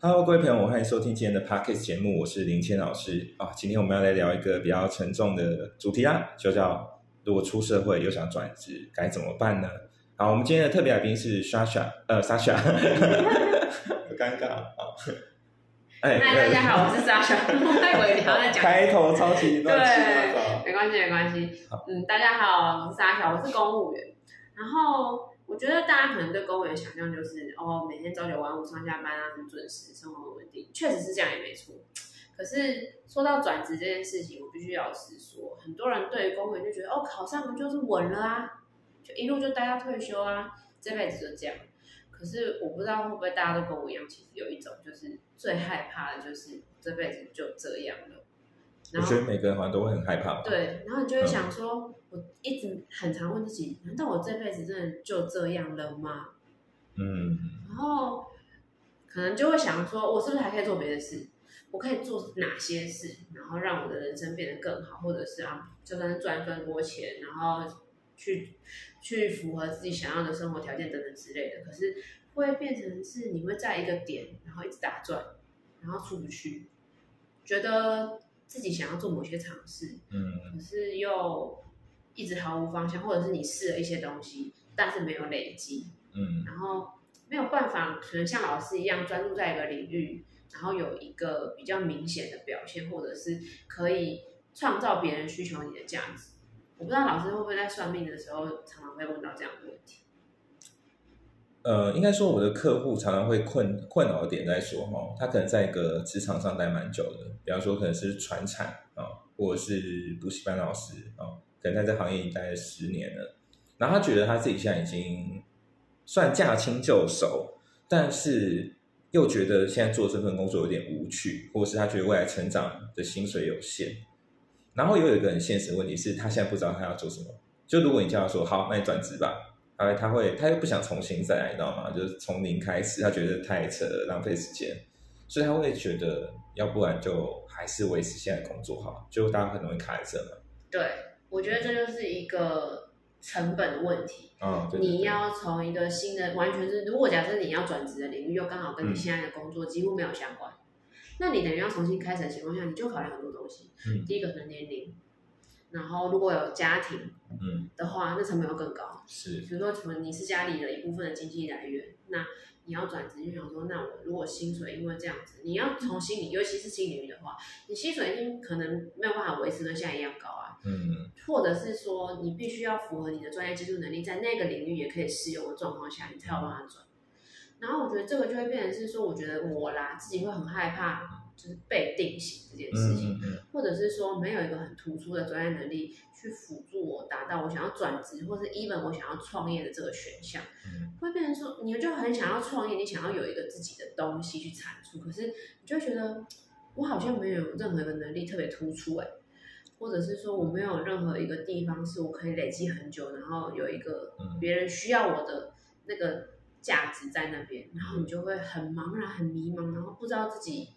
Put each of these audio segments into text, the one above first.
Hello，各位朋友，欢迎收听今天的 Podcast 节目，我是林谦老师啊。今天我们要来聊一个比较沉重的主题啦，就叫如果出社会又想转职该怎么办呢？好，我们今天的特别来宾是 Sasha，呃，Sasha，很尴尬啊。哎，大家好，我是 Sasha，我以为你还在讲开头超级乱七八糟，没关系，没关系。嗯，大家好，我是 Sasha，我是公务员，然后。我觉得大家可能对公务员想象就是哦，每天朝九晚五上下班啊，很准时，生活很稳定，确实是这样也没错。可是说到转职这件事情，我必须要实说，很多人对于公务员就觉得哦，考上就是稳了啊，就一路就待到退休啊，这辈子就这样。可是我不知道会不会大家都跟我一样，其实有一种就是最害怕的就是这辈子就这样了。我觉得每个人好像都会很害怕。对，然后你就会想说，我一直很常问自己，难道我这辈子真的就这样了吗？嗯。然后可能就会想说，我是不是还可以做别的事？我可以做哪些事，然后让我的人生变得更好，或者是啊，就算是赚更多钱，然后去去符合自己想要的生活条件等等之类的。可是会变成是你会在一个点，然后一直打转，然后出不去，觉得。自己想要做某些尝试，嗯，可是又一直毫无方向，或者是你试了一些东西，但是没有累积，嗯，然后没有办法，可能像老师一样专注在一个领域，然后有一个比较明显的表现，或者是可以创造别人需求你的价值。我不知道老师会不会在算命的时候常常会问到这样的问题。呃，应该说我的客户常常会困困扰的点在说哈，他可能在一个职场上待蛮久的，比方说可能是传产啊，或者是补习班老师啊，可能在这行业已经待了十年了，然后他觉得他自己现在已经算驾轻就熟，但是又觉得现在做这份工作有点无趣，或者是他觉得未来成长的薪水有限，然后又有一个很现实的问题是他现在不知道他要做什么，就如果你叫他说好，那你转职吧。他他会，他又不想重新再来，你知道吗？就是从零开始，他觉得太扯，浪费时间，所以他会觉得，要不然就还是维持现在工作好，就大家很容易卡在这嘛。对，我觉得这就是一个成本的问题。嗯，你要从一个新的，完全是，如果假设你要转职的领域又刚好跟你现在的工作几乎没有相关，那你等于要重新开始的情况下，你就考虑很多东西。嗯，第一个是年龄。然后如果有家庭，嗯的话，那成本又更高。是，比如说什么你是家里的一部分的经济来源，那你要转职就想说，那我如果薪水因为这样子，你要从心理，尤其是心理的话，你薪水已经可能没有办法维持跟现在一样高啊。嗯，或者是说你必须要符合你的专业技术能力，在那个领域也可以适用的状况下，你才有办法转。然后我觉得这个就会变成是说，我觉得我啦自己会很害怕。就是被定型这件事情，或者是说没有一个很突出的专业能力去辅助我达到我想要转职，或是 even 我想要创业的这个选项，会变成说你就很想要创业，你想要有一个自己的东西去产出，可是你就会觉得我好像没有任何一个能力特别突出哎，或者是说我没有任何一个地方是我可以累积很久，然后有一个别人需要我的那个价值在那边，然后你就会很茫然、很迷茫，然后不知道自己。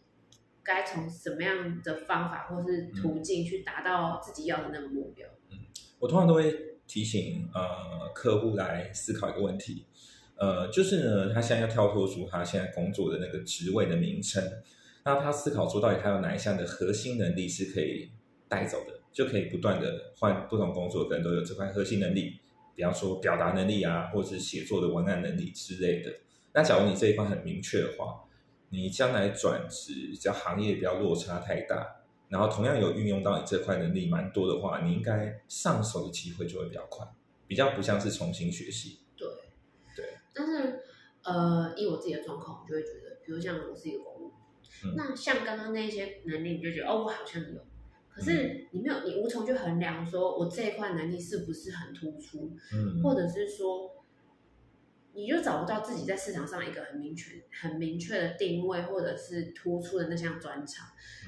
该从什么样的方法或是途径去达到自己要的那个目标？嗯，我通常都会提醒呃客户来思考一个问题，呃，就是呢，他现在要跳脱出他现在工作的那个职位的名称，那他思考出到底他有哪一项的核心能力是可以带走的，就可以不断的换不同工作，可能都有这块核心能力，比方说表达能力啊，或者是写作的文案能力之类的。那假如你这一块很明确的话。你将来转职，只要行业不要落差太大，然后同样有运用到你这块能力蛮多的话，你应该上手的机会就会比较快，比较不像是重新学习。对，对。但是，呃，以我自己的状况，我就会觉得，比如像我是一个公务，那像刚刚那些能力，你就觉得哦，我好像有，可是你没有，你无从去衡量说我这一块能力是不是很突出，嗯，或者是说。你就找不到自己在市场上一个很明确、很明确的定位，或者是突出的那项专长，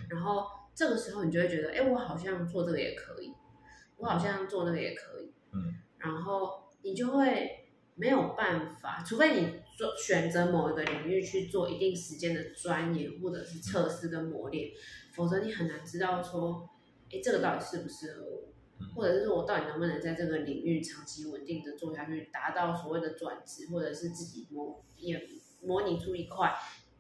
然后这个时候你就会觉得，哎，我好像做这个也可以，我好像做那个也可以，嗯，然后你就会没有办法，除非你做选择某一个领域去做一定时间的钻研或者是测试跟磨练，否则你很难知道说，哎，这个到底适不适合我。或者是说我到底能不能在这个领域长期稳定的做下去，达到所谓的转职，或者是自己模也模拟出一块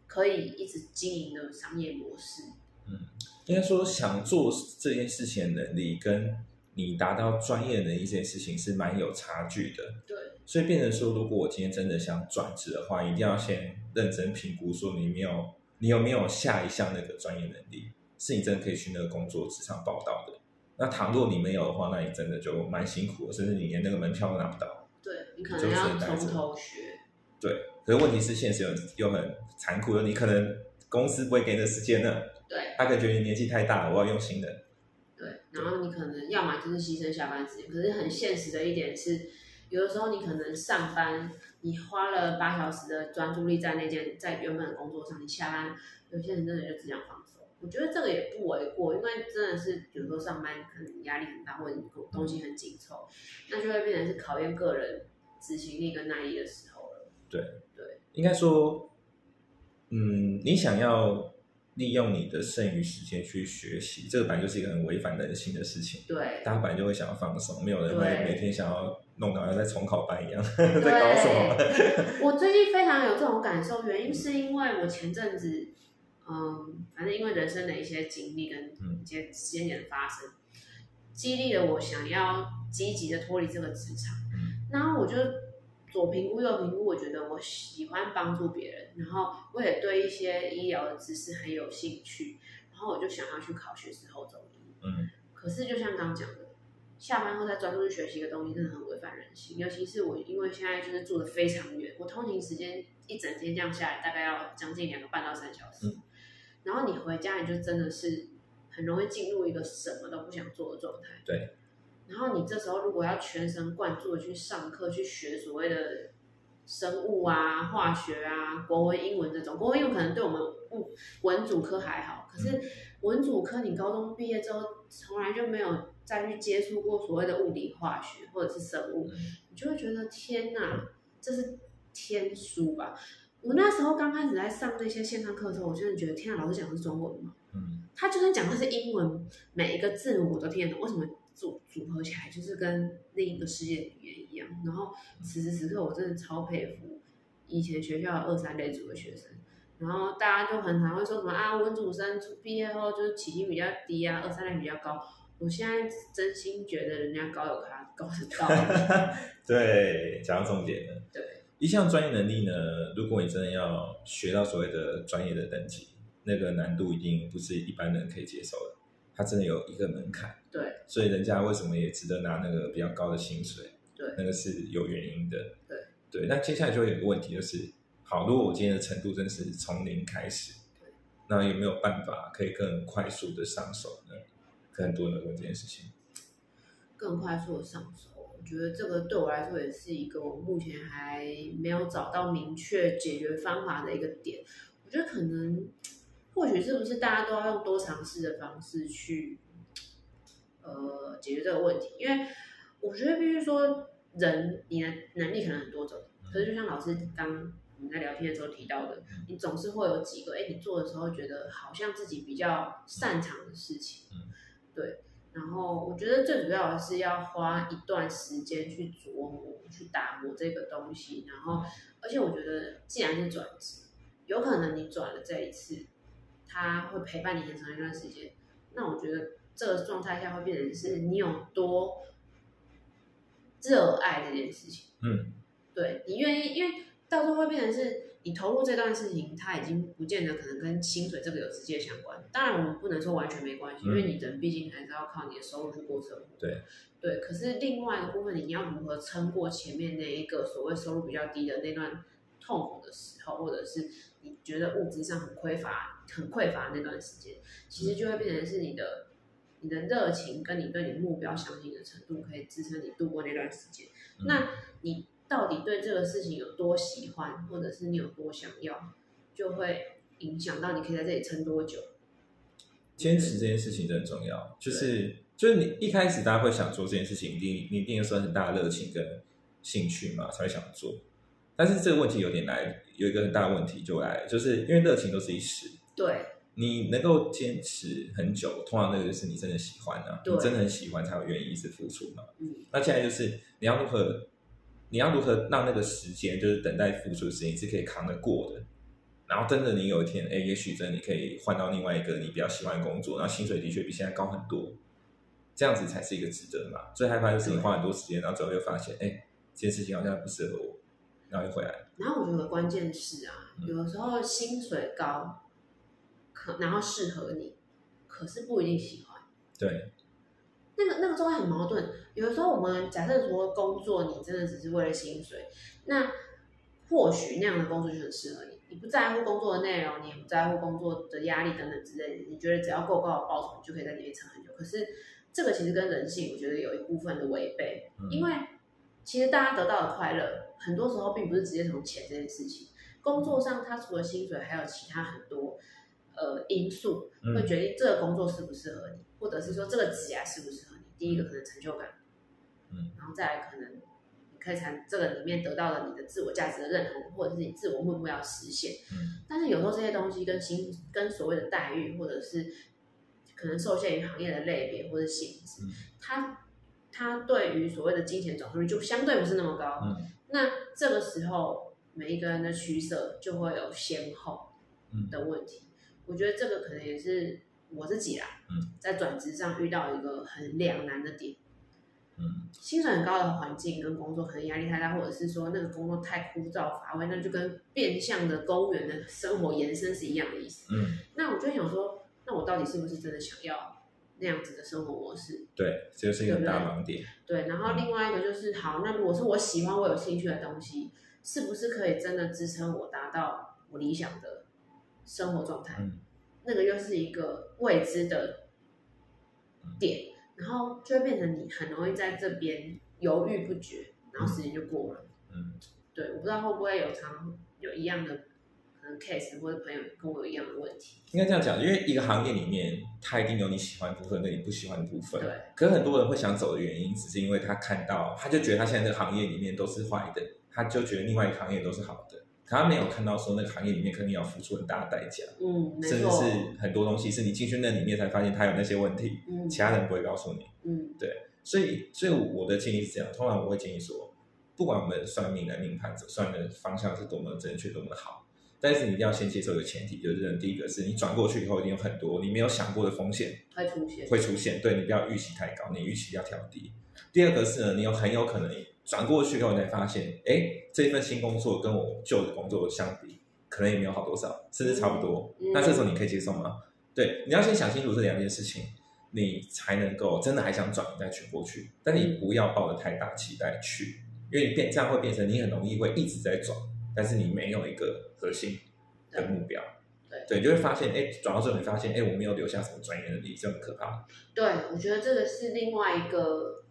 可以一直经营的商业模式。嗯应该说，想做这件事情的能力，跟你达到专业能力这件事情是蛮有差距的。对，所以变成说，如果我今天真的想转职的话，一定要先认真评估，说你没有你有没有下一项那个专业能力，是你真的可以去那个工作职场报道的。那倘若你没有的话，那你真的就蛮辛苦的，甚至你连那个门票都拿不到。对你可能要从头学。对，可是问题是现实又又很残酷的，你可能公司不会给你的时间呢。对，他可能觉得你年纪太大了，我要用新的。对，然后你可能要么就是牺牲下班时间，可是很现实的一点是，有的时候你可能上班，你花了八小时的专注力在那件在原本的工作上，你下班有些人真的就只想放松。我觉得这个也不为过，因为真的是有时候上班可能压力很大，或者你东西很紧凑，那就会变成是考验个人执行力跟耐力的时候了。对对，应该说，嗯，你想要。利用你的剩余时间去学习，这个本来就是一个很违反人性的事情。对，大家本来就会想要放松，没有人会每天想要弄到像在重考班一样 在搞什么。我最近非常有这种感受，原因是因为我前阵子，嗯，反正因为人生的一些经历跟一些时间点的发生，激励了我想要积极的脱离这个职场，然后我就。左评估右评估，我觉得我喜欢帮助别人，然后我也对一些医疗的知识很有兴趣，然后我就想要去考学士后中医。嗯。可是就像刚讲的，下班后再专注去学习一个东西，真的很违反人性。尤其是我，因为现在就是住的非常远，我通勤时间一整天这样下来，大概要将近两个半到三小时。嗯。然后你回家，你就真的是很容易进入一个什么都不想做的状态。对。然后你这时候如果要全神贯注的去上课去学所谓的生物啊、化学啊、国文、英文这种，国文、英文可能对我们物文主科还好，可是文主科你高中毕业之后从来就没有再去接触过所谓的物理、化学或者是生物，你就会觉得天哪，这是天书吧？我那时候刚开始在上那些线上课的时候，我真的觉得天啊，老师讲的是中文吗？嗯，他就算讲的是英文，每一个字母我都听得懂，为什么？组组合起来就是跟另一个世界语言一样，然后此时此刻我真的超佩服以前学校二三类组的学生，然后大家就很常会说什么啊文组生毕业后就是起薪比较低啊，二三类比较高。我现在真心觉得人家高有他高的高。对，讲到重点了。对，一项专业能力呢，如果你真的要学到所谓的专业的等级，那个难度一定不是一般人可以接受的。它真的有一个门槛，对，所以人家为什么也值得拿那个比较高的薪水？对，那个是有原因的。对，对。那接下来就会有个问题，就是好，如果我今天的程度真是从零开始，对，那有没有办法可以更快速的上手呢？很多人问这件事情，更快速的上手，我觉得这个对我来说也是一个我目前还没有找到明确解决方法的一个点。我觉得可能。或许是不是大家都要用多尝试的方式去，呃，解决这个问题？因为我觉得必须说，人你的能力可能很多种，可是就像老师刚我们在聊天的时候提到的，你总是会有几个，哎，你做的时候觉得好像自己比较擅长的事情，对。然后我觉得最主要的是要花一段时间去琢磨、去打磨这个东西。然后，而且我觉得，既然是转职，有可能你转了这一次。他会陪伴你很长一段时间，那我觉得这个状态下会变成是你有多热爱这件事情。嗯，对你愿意，因为到时候会变成是你投入这段事情，它已经不见得可能跟薪水这个有直接相关。当然，我们不能说完全没关系，因为你人毕竟还是要靠你的收入去过生活。对对，可是另外一个部分，你要如何撑过前面那一个所谓收入比较低的那段痛苦的时候，或者是？你觉得物质上很匮乏、很匮乏那段时间，其实就会变成是你的、你的热情跟你对你目标相信的程度，可以支撑你度过那段时间。那你到底对这个事情有多喜欢，或者是你有多想要，就会影响到你可以在这里撑多久。坚持这件事情很重要，就是就是你一开始大家会想做这件事情，一定你一定要说很大的热情跟兴趣嘛，才会想做。但是这个问题有点来，有一个很大的问题就来了，就是因为热情都是一时，对，你能够坚持很久，通常那个就是你真的喜欢啊，你真的很喜欢才会愿意一直付出嘛。嗯，那现在就是你要如何，你要如何让那个时间，就是等待付出的时间是可以扛得过的，然后真的你有一天，哎，也许真的你可以换到另外一个你比较喜欢的工作，然后薪水的确比现在高很多，这样子才是一个值得嘛。最害怕就是你花很多时间，然后最后又发现，哎，这件事情好像不适合我，然后又回来。然后我觉得关键是啊，有的时候薪水高，可然后适合你，可是不一定喜欢。对。那个那个状态很矛盾。有的时候我们假设说工作，你真的只是为了薪水，那或许那样的工作就很适合你。你不在乎工作的内容，你也不在乎工作的压力等等之类的，你觉得只要够高的报酬，你就可以在里面撑很久。可是这个其实跟人性，我觉得有一部分的违背，因为其实大家得到的快乐，很多时候并不是直接从钱这件事情。工作上，它除了薪水，还有其他很多呃因素会决定这个工作适不适合你，或者是说这个职业适不适合你。第一个可能成就感，嗯，然后再来可能你。可以从这个里面得到了你的自我价值的认同，或者是你自我目标实现。嗯，但是有时候这些东西跟薪、跟所谓的待遇，或者是可能受限于行业的类别或者性质，它它对于所谓的金钱转化率就相对不是那么高。嗯，那这个时候每一个人的取舍就会有先后的问题。我觉得这个可能也是我自己啦，在转职上遇到一个很两难的点。嗯，薪水很高的环境跟工作可能压力太大，或者是说那个工作太枯燥乏味，那就跟变相的公务员的生活延伸是一样的意思。嗯，那我就想说，那我到底是不是真的想要那样子的生活模式？对，这就是一个大盲点。对，然后另外一个就是，好，那如果是我喜欢、我有兴趣的东西，是不是可以真的支撑我达到我理想的生活状态？嗯，那个又是一个未知的点。然后就会变成你很容易在这边犹豫不决，然后时间就过了。嗯，对，我不知道会不会有常有一样的可能 case 或者朋友跟我有一样的问题。应该这样讲，因为一个行业里面，它一定有你喜欢的部分跟你不喜欢的部分。对。可是很多人会想走的原因，只是因为他看到，他就觉得他现在这个行业里面都是坏的，他就觉得另外一个行业都是好的。他没有看到说那个行业里面肯定要付出很大的代价，嗯，甚至是很多东西是你进去那里面才发现他有那些问题，嗯，其他人不会告诉你，嗯，对，所以，所以我的建议是这样，通常我会建议说，不管我们算命的命盘者算的方向是多么正确、多么好，但是你一定要先接受一个前提，就是第一个是你转过去以后一定有很多你没有想过的风险会出现，会出现，对你不要预期太高，你预期要调低。第二个是呢，你有很有可能转过去以后你才发现，哎，这份新工作跟我旧的工作相比。可能也没有好多少，甚至差不多。那这时候你可以接受吗？对，你要先想清楚这两件事情，你才能够真的还想转再 chuyển 过去。但你不要抱着太大期待去，因为你变这样会变成你很容易会一直在转，但是你没有一个核心的目标。对，对，就会发现，哎，转到之后你发现，哎，我没有留下什么专业能力，这很可怕。对，我觉得这个是另外一个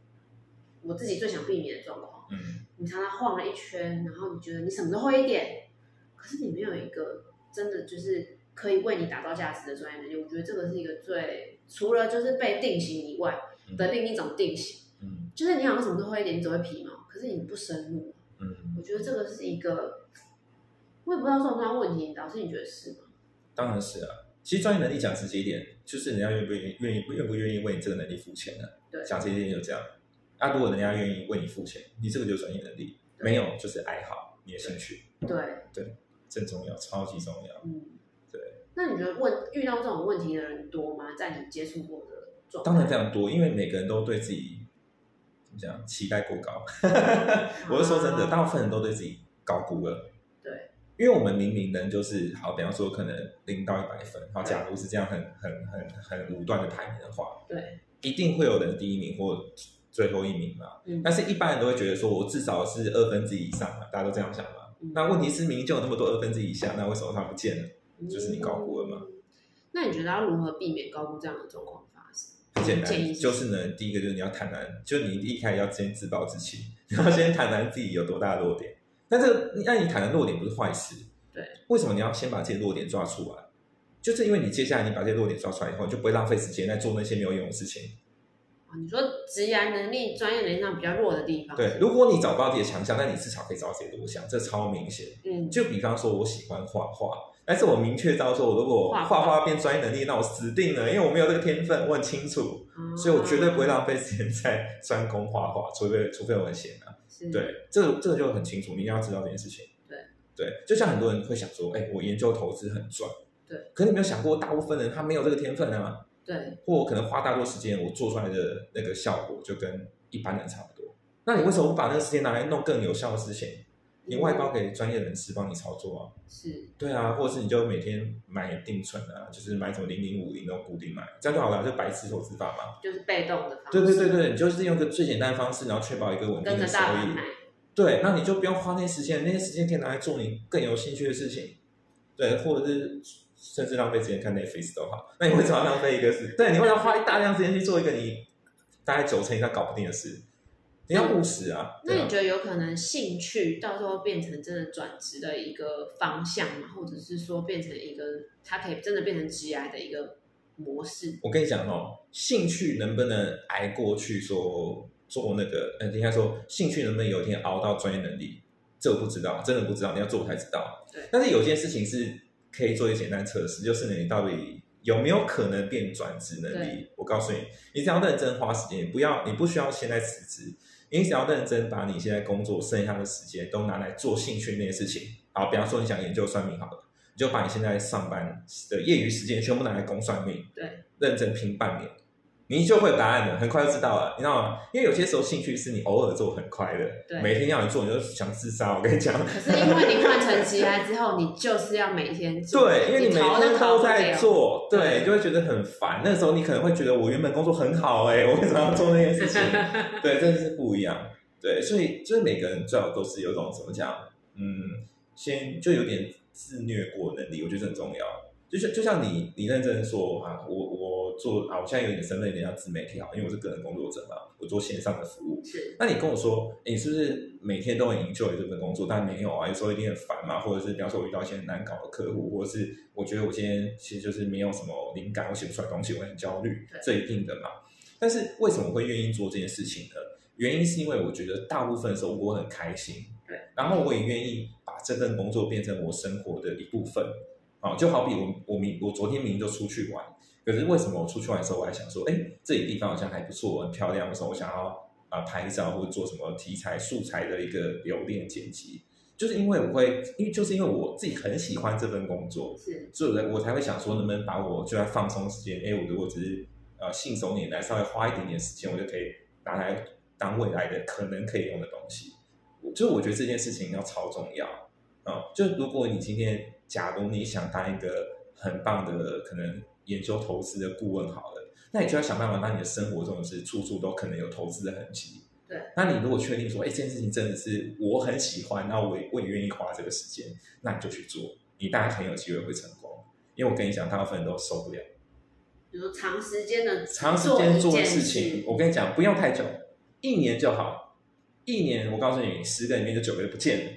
我自己最想避免的状况。嗯，你常常晃了一圈，然后你觉得你什么都会一点。可是你没有一个真的就是可以为你打造价值的专业能力，我觉得这个是一个最除了就是被定型以外的另一种定型。嗯，就是你好像什么都会一点，你只会皮毛，可是你不深入。嗯，我觉得这个是一个，我也不知道算不算问题，老师你觉得是吗？当然是啊。其实专业能力讲直接一点，就是人家愿不愿意愿意愿不愿意为你这个能力付钱呢？对，讲直接一点就这样。啊，如果人家愿意为你付钱，你这个就是专业能力；没有就是爱好，你的兴趣。对对。正重要，超级重要。嗯，对。那你觉得问遇到这种问题的人多吗？在你接触过的状当然非常多，因为每个人都对自己怎么讲期待过高。我是说真的，大部分人都对自己高估了。对。因为我们明明人就是好，比方说可能零到一百分，好，假如是这样很很很很武断的排名的话，对，一定会有人第一名或最后一名嘛。嗯。但是一般人都会觉得说，我至少是二分之一以上嘛，大家都这样想嘛。那问题是，明明就有那么多二分之一以下，那为什么它不见了？就是你高估了嘛？那你觉得要如何避免高估这样的状况发生？很简单，就是呢，第一个就是你要坦然，就你一开始要先自暴自弃，你 要先坦然自己有多大的弱点。但这那你坦然弱点不是坏事，对？为什么你要先把这些弱点抓出来？就是因为你接下来你把这些弱点抓出来以后，你就不会浪费时间在做那些没有用的事情。你说职业能力、专业能力上比较弱的地方，对，如果你找不到自己的强项，那你至少可以找到自己的弱项，这超明显。嗯，就比方说，我喜欢画画，但是我明确知道说，我如果画画变专业能力，那我死定了，因为我没有这个天分，我很清楚，所以我绝对不会浪费时间在专攻画画，除非除非我很闲啊。对，这个这个就很清楚，你一定要知道这件事情。对，对，就像很多人会想说，哎，我研究投资很赚，对，可是你有没有想过，大部分人他没有这个天分啊，对，或我可能花大多时间，我做出来的那个效果就跟一般人差不多。那你为什么不把那个时间拿来弄更有效的事情？你外包给专业人士帮你操作啊？是，对啊，或者是你就每天买定存啊，就是买什么零零五零那种固定买，这样就好了，就白痴投资法嘛。就是被动的方式。对对对对，你就是用个最简单的方式，然后确保一个稳定的收益。对，那你就不用花那些时间，那些时间可以拿来做你更有兴趣的事情。对，或者是甚至浪费时间看 Netflix 都好。那你为什么要浪费一个事？对，你为什么要花大量时间去做一个你大概九成以上搞不定的事？你要务实啊。那你觉得有可能兴趣到时候变成真的转职的一个方向吗？或者是说变成一个它可以真的变成职业的一个模式？我跟你讲哦，兴趣能不能挨过去说做那个？呃，应该说兴趣能不能有一天熬到专业能力？这我不知道，真的不知道，你要做才知道。对但是有件事情是可以做一个简单测试，就是你到底有没有可能变转职能力？我告诉你，你只要认真花时间，不要你不需要现在辞职，你只要认真把你现在工作剩下的时间都拿来做兴趣那些事情。好，比方说你想研究算命好了，你就把你现在上班的业余时间全部拿来攻算命。对，认真拼半年，你就会有答案的，很快就知道了，你知道吗？因为有些时候兴趣是你偶尔做很快的，对每天要你做你就想自杀。我跟你讲，可是因为你换成职业之后，你就是要每天做，对，因为你每天都。在做，对，你就会觉得很烦。那时候你可能会觉得我原本工作很好、哎，我为什么要做那件事情？对，真的是不一样。对，所以就是每个人最好都是有种怎么讲，嗯，先就有点自虐过能力，我觉得很重要。就像就像你，你认真说啊，我我做啊，我现在有点身份有点像自媒体啊，因为我是个人工作者嘛，我做线上的服务。是，那你跟我说，诶你是不是每天都很 enjoy 这份工作？但没有啊，有时候一定很烦嘛，或者是比方说我遇到一些很难搞的客户，或者是我觉得我今天其实就是没有什么灵感，我写不出来东西，我很焦虑对，这一定的嘛。但是为什么会愿意做这件事情呢？原因是因为我觉得大部分的时候我很开心，对，然后我也愿意把这份工作变成我生活的一部分。啊，就好比我我明我昨天明明就出去玩，可是为什么我出去玩的时候我还想说，哎，这里地方好像还不错，很漂亮的时候，我想要啊、拍照或者做什么题材素材的一个留恋剪辑，就是因为我会，因为就是因为我自己很喜欢这份工作，是，所以我才会想说，能不能把我就在放松时间，哎，我如果只是呃信手拈来，稍微花一点点时间，我就可以拿来当未来的可能可以用的东西。就是我觉得这件事情要超重要啊、就如果你今天假如你想当一个很棒的可能研究投资的顾问好了，那你就要想办法让你的生活中是处处都可能有投资的痕迹。对，那你如果确定说，哎，这件事情真的是我很喜欢，那我也我也愿意花这个时间，那你就去做，你大概很有机会会成功。因为我跟你讲，大部分人都受不了比如说长时间的长时间做的事情。我跟你讲，不用太久，一年就好。一年，我告诉你，十个里面就九个不见了。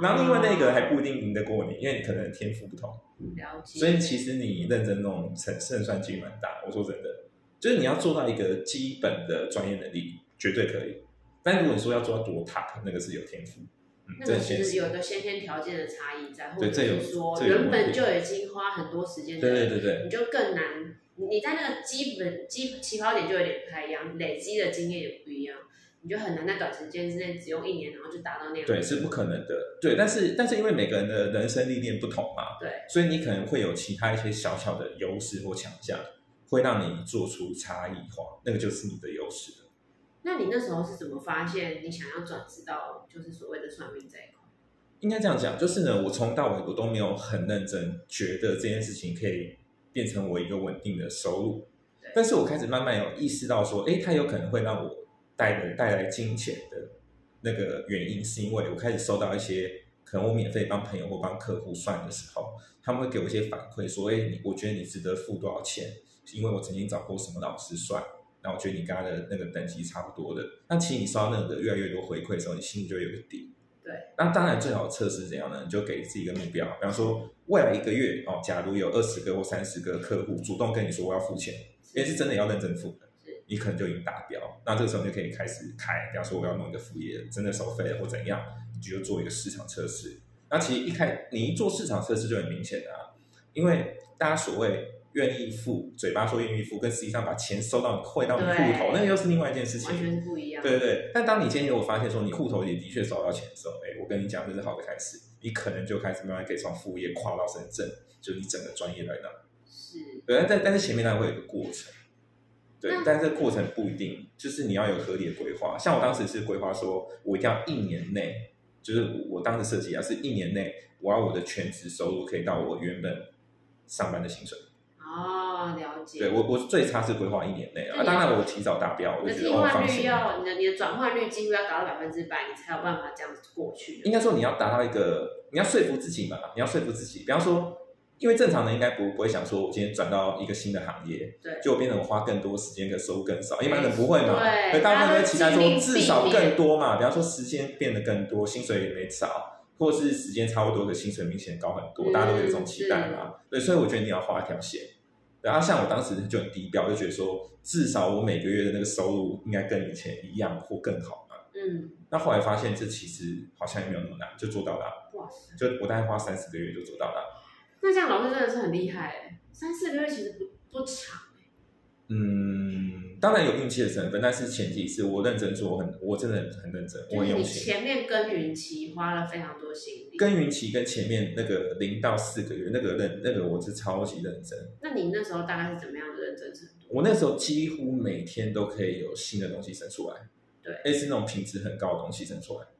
然后另外那个还不一定赢得过你，因为你可能天赋不同。了解，所以其实你认真弄，胜胜算几率蛮大。我说真的，就是你要做到一个基本的专业能力，绝对可以。但如果你说要做到多 top，那个是有天赋，嗯，那个其实。有一个先天条件的差异在，或者说原本就已经花很多时间对对对对你就更难。你在那个基本基起跑点就有点不太一样，累积的经验也不一样，你就很难在短时间之内只用一年，然后就达到那样。对，是不可能的。对，但是但是因为每个人的人生历练不同嘛，对，所以你可能会有其他一些小小的优势或强项，会让你做出差异化，那个就是你的优势了。那你那时候是怎么发现你想要转职到就是所谓的算命这一块？应该这样讲，就是呢，我从到尾我都没有很认真觉得这件事情可以变成我一个稳定的收入，但是我开始慢慢有意识到说，诶，它有可能会让我带来带来金钱的那个原因，是因为我开始收到一些可能我免费帮朋友或帮客户算的时候，他们会给我一些反馈说，欸，你我觉得你值得付多少钱，因为我曾经找过什么老师算。那我觉得你跟他的那个等级差不多的，那其实你收到那个越来越多回馈的时候，你心里就有个底。对，那当然最好的测试怎样呢？你就给自己一个目标，比方说未来一个月哦，假如有二十个或三十个客户主动跟你说我要付钱，因为是真的要认真付的是，你可能就已经达标。那这个时候你就可以开始开，比方说我要弄一个副业，真的收费或怎样，你就做一个市场测试。那其实一开你一做市场测试就很明显的啊，因为大家所谓愿意付，嘴巴说愿意付，跟实际上把钱收到汇到你户头，那个又是另外一件事情完。全不一样。对对对，但当你今天如果发现说你户头也的确收到钱的时候，哎，我跟你讲，这是好的开始，你可能就开始慢慢可以从副业跨到深圳，就是你整个专业来那。是，对，但但是前面当然会有一个过程，对，但是这个过程不一定，就是你要有合理的规划。像我当时是规划说，我一定要一年内，就是我我当时设计啊，是一年内我要我的全职收入可以到我原本上班的薪水。哦，了解。对我我最差是规划一年内啊，当然我提早达标，我觉得换率放心。要你的你的转换率几乎要达到百分之百，你才有办法这样子过去。应该说你要达到一个，你要说服自己嘛，你要说服自己。比方说，因为正常人应该不不会想说，我今天转到一个新的行业，对就变成我花更多时间，可收入更少。一般人不会嘛，对所以大部分都会期待说至少更多嘛。比方说时间变得更多，薪水也没少，或者是时间差不多的薪水明显高很多，嗯大家都有这种期待嘛。对，所以我觉得你要画一条线。然后像我当时就很低调，就觉得说至少我每个月的那个收入应该跟以前一样或更好嘛。嗯，那后来发现这其实好像也没有那么难，就做到了。哇塞，就我大概花三四个月就做到了。那这样老师真的是很厉害哎，三四个月其实不不长哎。嗯，当然有运气的成分，但是前提是我认真做，我很我真的很认真，我很用心。前面耕耘期花了非常多心力，耕耘期跟前面那个零到四个月那个认那个我是超级认真，那你那时候大概是怎么样的认真程度？我那时候几乎每天都可以有新的东西生出来，对类似那种品质很高的东西生出来，对。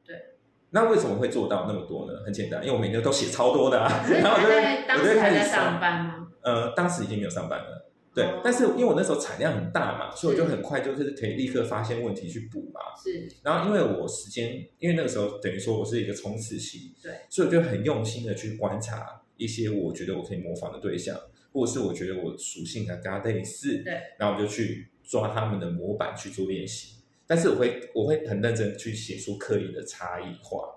那为什么会做到那么多呢？很简单，因为我每天都写超多的啊，然后我就在我就开始上班吗？呃，当时已经没有上班了，对，哦但是因为我那时候产量很大嘛，所以我就很快就是可以立刻发现问题去补嘛。是，然后因为我时间，因为那个时候等于说我是一个冲刺期，对，所以我就很用心的去观察一些我觉得我可以模仿的对象，或者是我觉得我属性啊跟他类似，对，然后我就去抓他们的模板去做练习。但是我会我会很认真去写出刻意的差异化，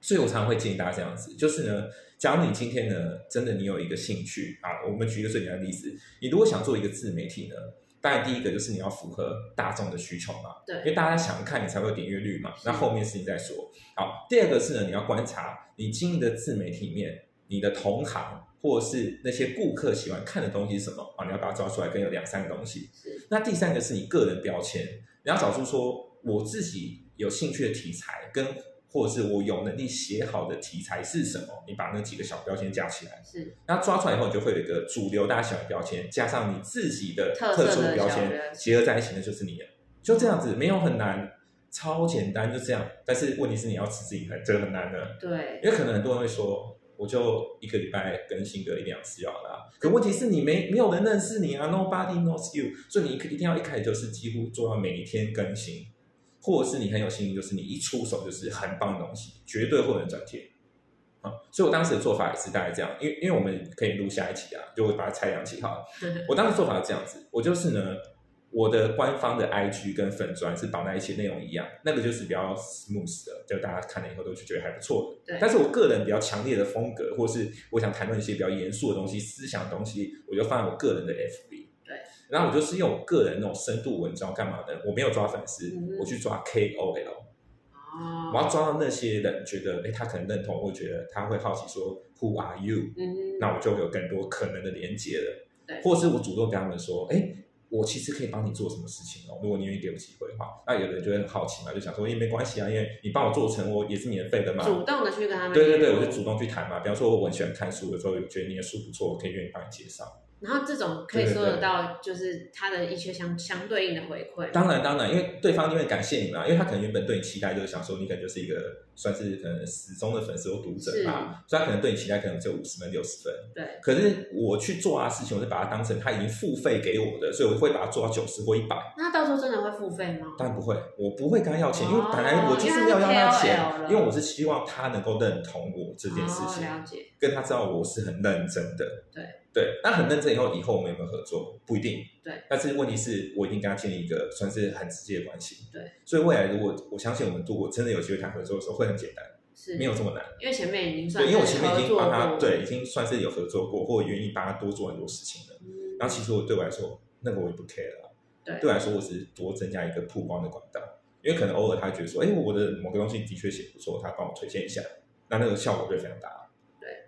所以我常常会建议大家这样子，就是呢，假如你今天呢真的你有一个兴趣啊，我们举一个最简单的例子，你如果想做一个自媒体呢，当然第一个就是你要符合大众的需求嘛，因为，大家想看你才会有点阅率嘛，那后面事情再说。好，第二个是呢，你要观察你经营的自媒体里面，你的同行或者是那些顾客喜欢看的东西是什么啊？你要把它抓出来，跟有两三个东西。那第三个是你个人标签，你要找出说我自己有兴趣的题材，跟或者是我有能力写好的题材是什么？你把那几个小标签加起来，是那抓出来以后，你就会有一个主流大小的标签，加上你自己的特殊的标签小标签结合在一起，那就是你的。就这样子，没有很难，超简单，就这样。但是问题是你要持之以恒，这个很难的。对，因为可能很多人会说，我就一个礼拜更新个一两次就好了。可问题是你没没有人认识你啊，Nobody knows you，所以你一定要一开始就是几乎做到每一天更新，或者是你很有信心，就是你一出手就是很棒的东西，绝对会有人转贴。啊、所以我当时的做法也是大概这样，因为因为我们可以录下一期啊，就会把它拆两期好了。我当时做法是这样子，我就是呢，我的官方的 IG 跟粉砖是绑在一起，内容一样，那个就是比较 smooth 的，就大家看了以后都觉得还不错的。对但是我个人比较强烈的风格，或是我想谈论一些比较严肃的东西、思想的东西，我就放在我个人的 FB。对。然后我就是用我个人那种深度文章干嘛的，我没有抓粉丝，嗯我去抓 KOL。哦，我要抓到那些人觉得，哎，他可能认同，或觉得他会好奇说，Who are you？嗯，那我就有更多可能的连接了。对或是我主动跟他们说，哎，我其实可以帮你做什么事情哦，如果你愿意给我机会的话。那有的人就会很好奇嘛，就想说，也没关系啊，因为你帮我做成，我也是免费的嘛。主动的去跟他们对对对，我就主动去谈嘛。比方说，我很喜欢看书的时候，觉得你的书不错，我可以愿意帮你介绍。然后这种可以说得到，就是他的一些相相对应的回馈。当然，当然，因为对方因为感谢你嘛，因为他可能原本对你期待就是想说你可能就是一个算是可能始终的粉丝或读者嘛，所以他可能对你期待可能只有五十分、六十分。对，可是我去做他的事情，我是把它当成他已经付费给我的，所以我会把它做到九十或一百。那到时候真的会付费吗？当然不会，我不会跟他要钱，哦因为本来我就是没有要他钱因为我是希望他能够认同我这件事哦、情，了解，跟他知道我是很认真的。对对，那很认真以后，以后我们有没有合作不一定。对，但是问题是我已经跟他建立一个算是很直接的关系。对，所以未来如果我相信我们如果真的有机会谈合作的时候，会很简单，是没有这么难。因为前面已经算对，因为我前面已经帮他对，已经算是有合作过，或愿意帮他多做很多事情了。嗯然后其实我对我来说，那个我也不 care 了。对对我来说，我只是多增加一个曝光的管道，因为可能偶尔他觉得说，哎，我的某个东西的确写不错，他帮我推荐一下，那那个效果就非常大。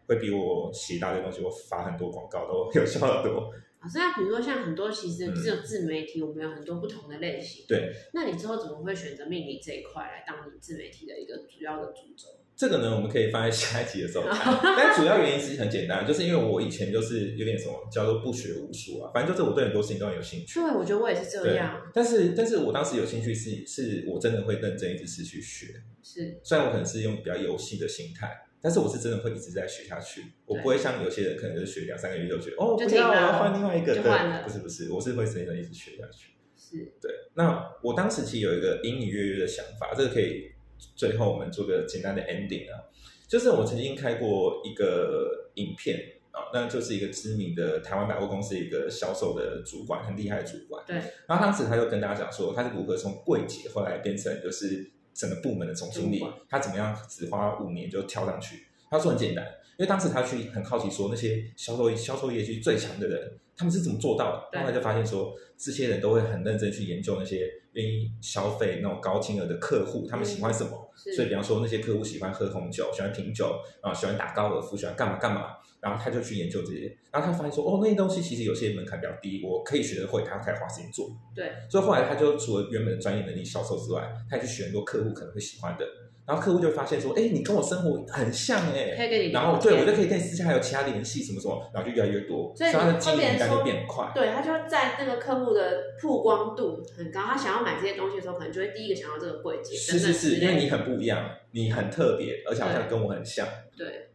会比我写一大堆东西，我发很多广告都有效的多。老师，那比如说像很多其实这种自媒体，我们有很多不同的类型。对，那你之后怎么会选择命理这一块来当你自媒体的一个主要的主轴？这个呢，我们可以放在下一集的时候 谈。但主要原因其实很简单，就是因为我以前就是有点什么叫做不学无术啊，反正就是我对很多事情都很有兴趣。对，我觉得我也是这样。但是，但是我当时有兴趣是，是我真的会认真一直是去学。是，虽然我可能是用比较游戏的心态，但是我是真的会一直在学下去。我不会像有些人可能就是学两三个月就觉得哦，不要，我要换另外一个。对，不是不是，我是会真的一直学下去。是对。那我当时其实有一个隐隐约约的想法，这个可以最后我们做个简单的 ending 啊。就是我曾经开过一个影片啊，那就是一个知名的台湾百货公司一个销售的主管，很厉害的主管。对。然后当时他就跟大家讲说，他是如何从柜姐后来变成就是整个部门的总经理，他怎么样只花五年就跳上去。他说很简单，因为当时他去很好奇说那些销售销售业绩最强的人，他们是怎么做到的？后来就发现说，这些人都会很认真去研究那些愿意消费那种高金额的客户，他们喜欢什么。所以，比方说那些客户喜欢喝红酒，喜欢品酒啊，喜欢打高尔夫，喜欢干嘛干嘛，然后他就去研究这些，然后他发现说，哦，那些东西其实有些门槛比较低，我可以学得会，他才花时间做。对。所以后来他就除了原本的专业能力销售之外，他也去学很多客户可能会喜欢的。然后客户就发现说，哎，你跟我生活很像哎，可以跟你然后对我就可以跟你私下还有其他联系什么什么，然后就越来越多，所以他的经营应该就变快。对，他就在那个客户的曝光度很高，他想要买这些东西的时候，可能就会第一个想到这个柜姐。是是是，因为你很不一样，你很特别，而且好像跟我很像。对对，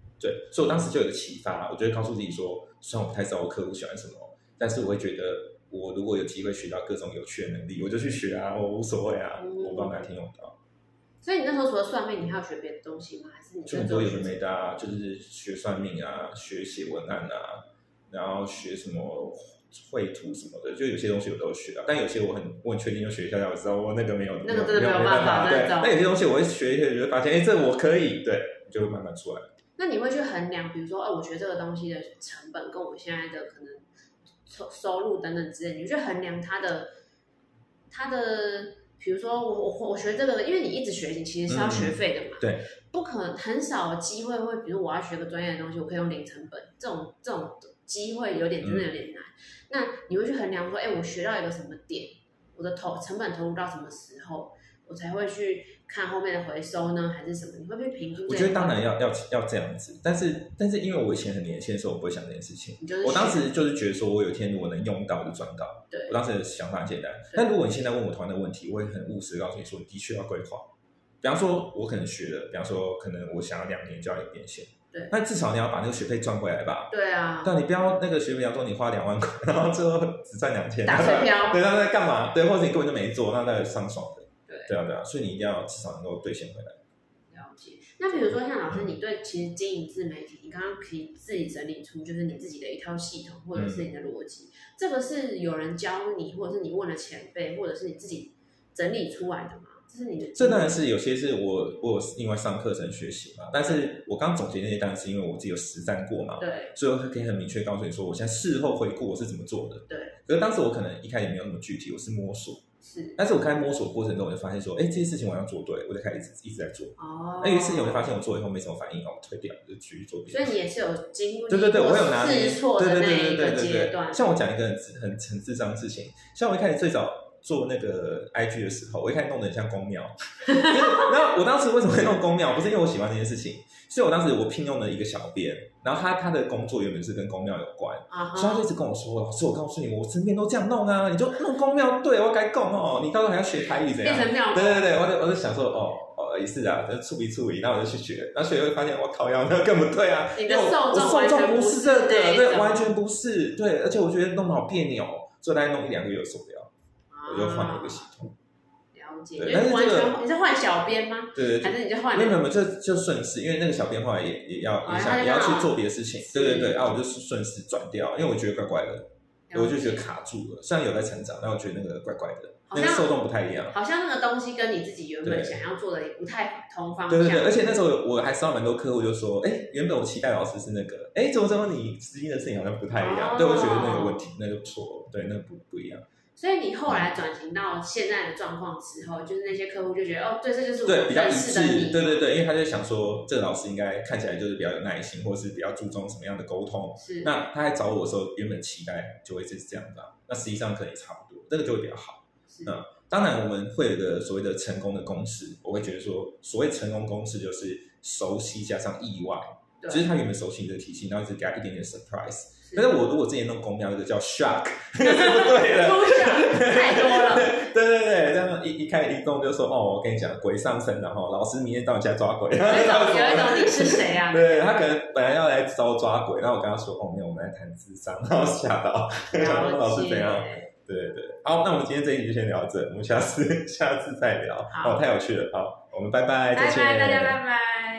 所以我当时就有个启发，我就会告诉自己说，虽然我不太知道我客户喜欢什么，但是我会觉得，我如果有机会学到各种有趣的能力，我就去学啊，我无所谓啊，我帮哪天用到。所以你那时候除了算命，你还要学别的东西吗？还是你就很多有的没的啊，就是学算命啊，学写文案啊，然后学什么绘图什么的，就有些东西我都学到，但有些我很我很确定，要学一下下我知道我那个没有，那个真的没有办法。对，那有些东西我会学一学，就会发现哎，这我可以，对，就会慢慢出来。那你会去衡量，比如说，哦，我学这个东西的成本跟我现在的可能收收入等等之类，你去衡量它的它的。比如说我我我学这个，因为你一直学习其实是要学费的嘛，对，不可能很少机会会，比如我要学个专业的东西，我可以用零成本，这种这种机会有点真的有点难。那你会去衡量说，哎，我学到一个什么点，我的投成本投入到什么时候？我才会去看后面的回收呢，还是什么？你会不会评估？我觉得当然要要要这样子，但是但是因为我以前很年轻的时候，我不会想这件事情。我当时就是觉得说，我有一天如果能用到就赚到。对，我当时的想法很简单。但如果你现在问我同样的问题，我会很务实的告诉你说，的确要规划。比方说，我可能学了，比方说，可能我想要两年就要有变现。对，那至少你要把那个学费赚回来吧？对啊。但你不要那个学费，比方说你花两万块，然后最后只赚两千，打水漂。对，那在干嘛？对，或者你根本就没做，那在上爽的。对啊，对啊，所以你一定要至少能够兑现回来。了解。那比如说像老师，你对其实经营自媒体，你刚刚可以自己整理出就是你自己的一套系统，或者是你的逻辑，这个是有人教你，或者是你问了前辈，或者是你自己整理出来的吗？这是你的？这当然是有些是我我有另外上课程学习嘛，但是我刚总结那些，当然是因为我自己有实战过嘛。对。所以我可以很明确告诉你说，我现在事后回顾我是怎么做的。对。可是当时我可能一开始没有那么具体，我是摸索。是，但是我开始摸索过程中，我就发现说，哎，这些事情我要做对，我就开始一直一直在做。哦。那有些事情我就发现我做以后没什么反应，哦，退掉，就继续做别的。所以你也是有经历对对对，我有拿试错的那一个阶段。像我讲一个很很很智障的事情，像我一开始最早。做那个 IG 的时候，我一开始弄得很像公庙。然后我当时为什么会弄公庙？不是因为我喜欢这件事情，是我当时我聘用了一个小编，然后他他的工作原本是跟公庙有关，所以他就一直跟我说：“老师，我告诉你，我身边都这样弄啊，你就弄公庙，对我该供哦，你到时候还要学台语怎样？”对对对，我就我就想说，哦哦，也是啊，就处理处理，然后我就去学，然后学会发现，我靠呀，那更不对啊，你的受众不是这个，对，完全不是，对，而且我觉得弄得好别扭，所以大概弄一两个月受不了。我就换了一个系统，了解。但是这个你是换小编吗？对对，反正你就换？没有没有，这就顺势，因为那个小编后来也也要也想也要去做别的事情。对对对，然后我就顺势转掉，因为我觉得怪怪的，我就觉得卡住了。虽然有在成长，但我觉得那个怪怪的，那个受众不太一样。好像那个东西跟你自己原本想要做的也不太同方向。对对对，而且那时候我还收到蛮多客户就说：“哎，原本我期待老师是那个，哎，怎么怎么你实际的事情好像不太一样。”对我觉得那个问题，那就错，对，那不不一样。所以你后来转型到现在的状况之后，就是那些客户就觉得哦，对，这就是我对比较一认识的致，你，对对对，因为他就想说，这个老师应该看起来就是比较有耐心，或是比较注重什么样的沟通。是，那他来找我的时候，原本期待就会是这样的啊，那实际上可能也差不多，这个就会比较好。是嗯当然，我们会有一个所谓的成功的公式，我会觉得说，所谓成功公式就是熟悉加上意外，对就是他原本熟悉你的体系，然后一直给他一点点 surprise。是但是我如果之前弄公庙，那个叫 不对的。抽象太多了，对对对，这样一一开一动就说哦，我跟你讲，鬼上身了哈，老师明天到你家抓鬼。有一种有一种你是谁啊？对他可能本来要来找我抓鬼，然后我跟他说哦，没有，我们来谈智商，然后吓到，老师怎样？解对对对，好，那我们今天这一集就先聊到这，我们下次下次再聊。好哦，太有趣了，好，我们拜拜，再见。拜拜。